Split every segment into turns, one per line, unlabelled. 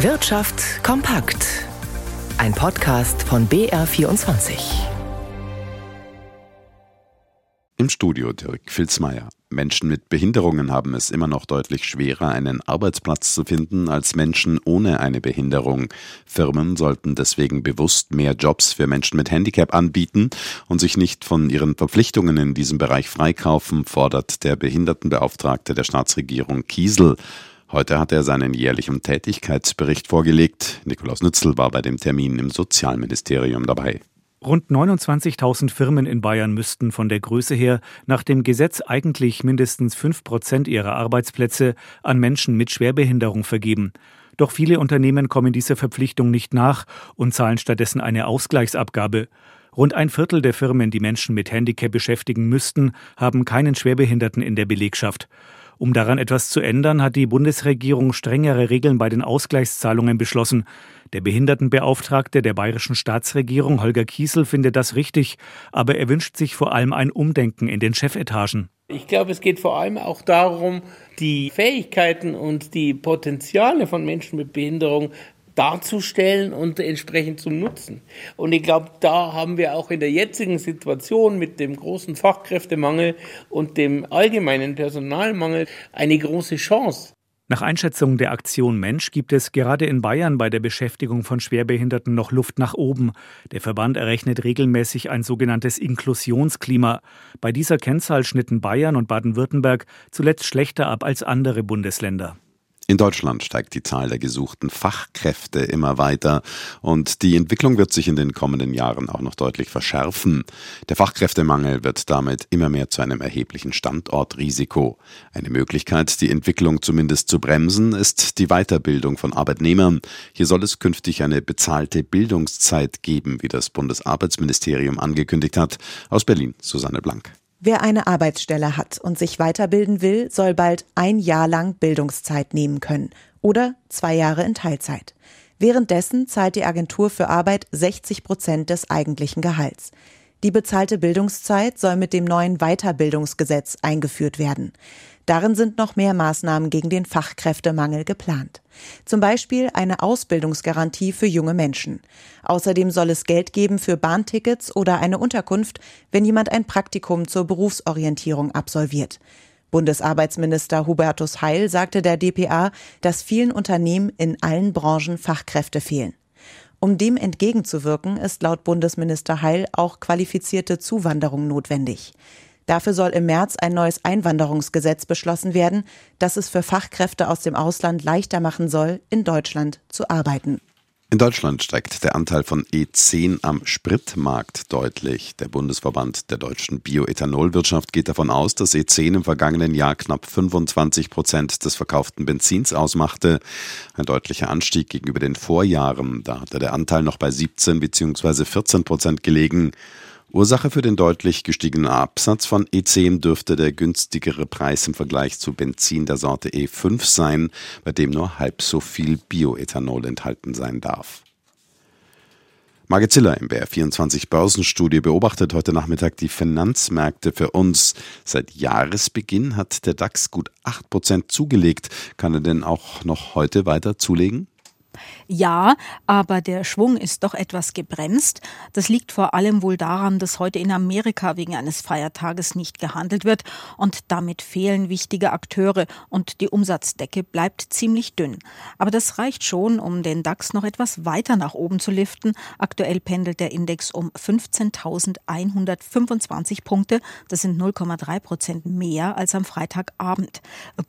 Wirtschaft kompakt. Ein Podcast von BR24.
Im Studio Dirk Filzmeier. Menschen mit Behinderungen haben es immer noch deutlich schwerer, einen Arbeitsplatz zu finden als Menschen ohne eine Behinderung. Firmen sollten deswegen bewusst mehr Jobs für Menschen mit Handicap anbieten und sich nicht von ihren Verpflichtungen in diesem Bereich freikaufen, fordert der Behindertenbeauftragte der Staatsregierung Kiesel. Heute hat er seinen jährlichen Tätigkeitsbericht vorgelegt. Nikolaus Nützel war bei dem Termin im Sozialministerium dabei.
Rund 29.000 Firmen in Bayern müssten von der Größe her nach dem Gesetz eigentlich mindestens 5 Prozent ihrer Arbeitsplätze an Menschen mit Schwerbehinderung vergeben. Doch viele Unternehmen kommen dieser Verpflichtung nicht nach und zahlen stattdessen eine Ausgleichsabgabe. Rund ein Viertel der Firmen, die Menschen mit Handicap beschäftigen müssten, haben keinen Schwerbehinderten in der Belegschaft. Um daran etwas zu ändern, hat die Bundesregierung strengere Regeln bei den Ausgleichszahlungen beschlossen. Der Behindertenbeauftragte der bayerischen Staatsregierung, Holger Kiesel, findet das richtig, aber er wünscht sich vor allem ein Umdenken in den Chefetagen.
Ich glaube, es geht vor allem auch darum, die Fähigkeiten und die Potenziale von Menschen mit Behinderung darzustellen und entsprechend zu nutzen. Und ich glaube, da haben wir auch in der jetzigen Situation mit dem großen Fachkräftemangel und dem allgemeinen Personalmangel eine große Chance.
Nach Einschätzung der Aktion Mensch gibt es gerade in Bayern bei der Beschäftigung von Schwerbehinderten noch Luft nach oben. Der Verband errechnet regelmäßig ein sogenanntes Inklusionsklima. Bei dieser Kennzahl schnitten Bayern und Baden-Württemberg zuletzt schlechter ab als andere Bundesländer.
In Deutschland steigt die Zahl der gesuchten Fachkräfte immer weiter und die Entwicklung wird sich in den kommenden Jahren auch noch deutlich verschärfen. Der Fachkräftemangel wird damit immer mehr zu einem erheblichen Standortrisiko. Eine Möglichkeit, die Entwicklung zumindest zu bremsen, ist die Weiterbildung von Arbeitnehmern. Hier soll es künftig eine bezahlte Bildungszeit geben, wie das Bundesarbeitsministerium angekündigt hat. Aus Berlin, Susanne Blank.
Wer eine Arbeitsstelle hat und sich weiterbilden will, soll bald ein Jahr lang Bildungszeit nehmen können oder zwei Jahre in Teilzeit. Währenddessen zahlt die Agentur für Arbeit 60 Prozent des eigentlichen Gehalts. Die bezahlte Bildungszeit soll mit dem neuen Weiterbildungsgesetz eingeführt werden. Darin sind noch mehr Maßnahmen gegen den Fachkräftemangel geplant. Zum Beispiel eine Ausbildungsgarantie für junge Menschen. Außerdem soll es Geld geben für Bahntickets oder eine Unterkunft, wenn jemand ein Praktikum zur Berufsorientierung absolviert. Bundesarbeitsminister Hubertus Heil sagte der DPA, dass vielen Unternehmen in allen Branchen Fachkräfte fehlen. Um dem entgegenzuwirken, ist laut Bundesminister Heil auch qualifizierte Zuwanderung notwendig. Dafür soll im März ein neues Einwanderungsgesetz beschlossen werden, das es für Fachkräfte aus dem Ausland leichter machen soll, in Deutschland zu arbeiten.
In Deutschland steigt der Anteil von E10 am Spritmarkt deutlich. Der Bundesverband der deutschen Bioethanolwirtschaft geht davon aus, dass E10 im vergangenen Jahr knapp 25 Prozent des verkauften Benzins ausmachte. Ein deutlicher Anstieg gegenüber den Vorjahren. Da hatte der Anteil noch bei 17 bzw. 14 Prozent gelegen. Ursache für den deutlich gestiegenen Absatz von E10 dürfte der günstigere Preis im Vergleich zu Benzin der Sorte E5 sein, bei dem nur halb so viel Bioethanol enthalten sein darf. Margit Ziller im BR24 Börsenstudie beobachtet heute Nachmittag die Finanzmärkte für uns. Seit Jahresbeginn hat der DAX gut 8% zugelegt. Kann er denn auch noch heute weiter zulegen?
Ja, aber der Schwung ist doch etwas gebremst. Das liegt vor allem wohl daran, dass heute in Amerika wegen eines Feiertages nicht gehandelt wird und damit fehlen wichtige Akteure und die Umsatzdecke bleibt ziemlich dünn. Aber das reicht schon, um den DAX noch etwas weiter nach oben zu liften. Aktuell pendelt der Index um 15.125 Punkte. Das sind 0,3 Prozent mehr als am Freitagabend.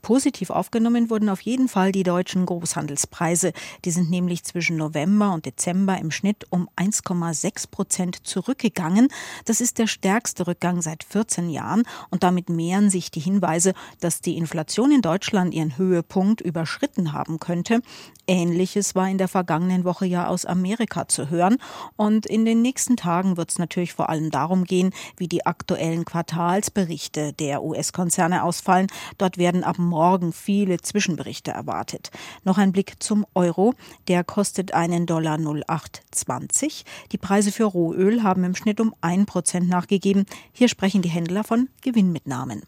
Positiv aufgenommen wurden auf jeden Fall die deutschen Großhandelspreise. Die sind nämlich zwischen November und Dezember im Schnitt um 1,6 Prozent zurückgegangen. Das ist der stärkste Rückgang seit 14 Jahren und damit mehren sich die Hinweise, dass die Inflation in Deutschland ihren Höhepunkt überschritten haben könnte. Ähnliches war in der vergangenen Woche ja aus Amerika zu hören. Und in den nächsten Tagen wird es natürlich vor allem darum gehen, wie die aktuellen Quartalsberichte der US-Konzerne ausfallen. Dort werden ab morgen viele Zwischenberichte erwartet. Noch ein Blick zum Euro. Der kostet einen Dollar 0820. Die Preise für Rohöl haben im Schnitt um ein Prozent nachgegeben. Hier sprechen die Händler von Gewinnmitnahmen.